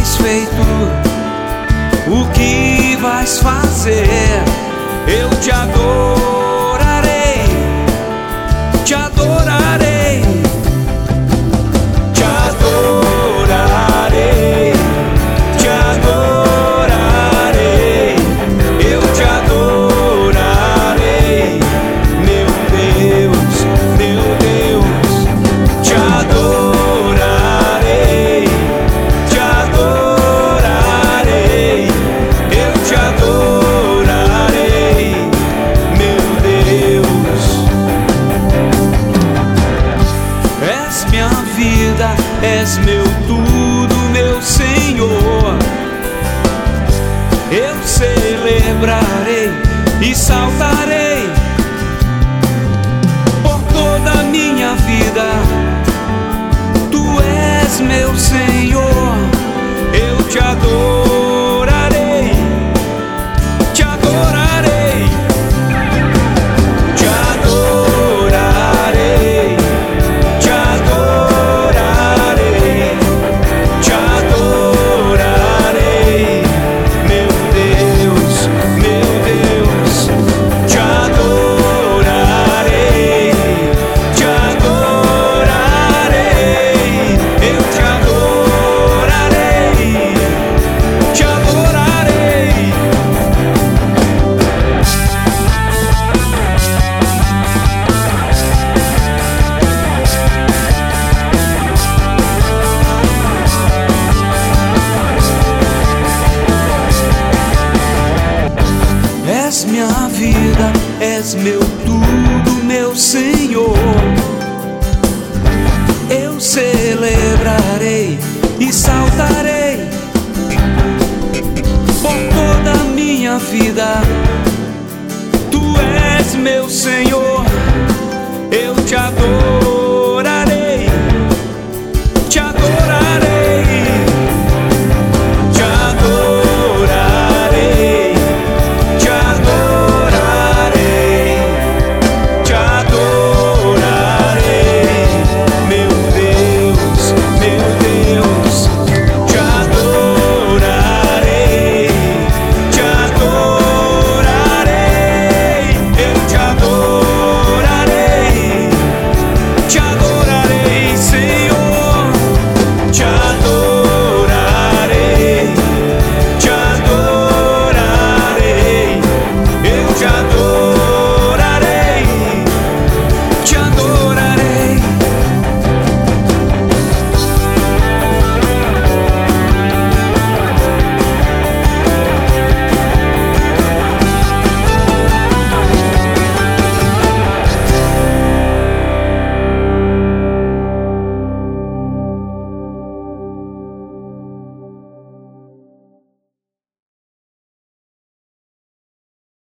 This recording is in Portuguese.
tens feito? O que vais fazer? Eu te adoro. meus sentidos. minha vida, és meu tudo, meu Senhor. Eu celebrarei e saltarei por toda a minha vida. Tu és meu Senhor.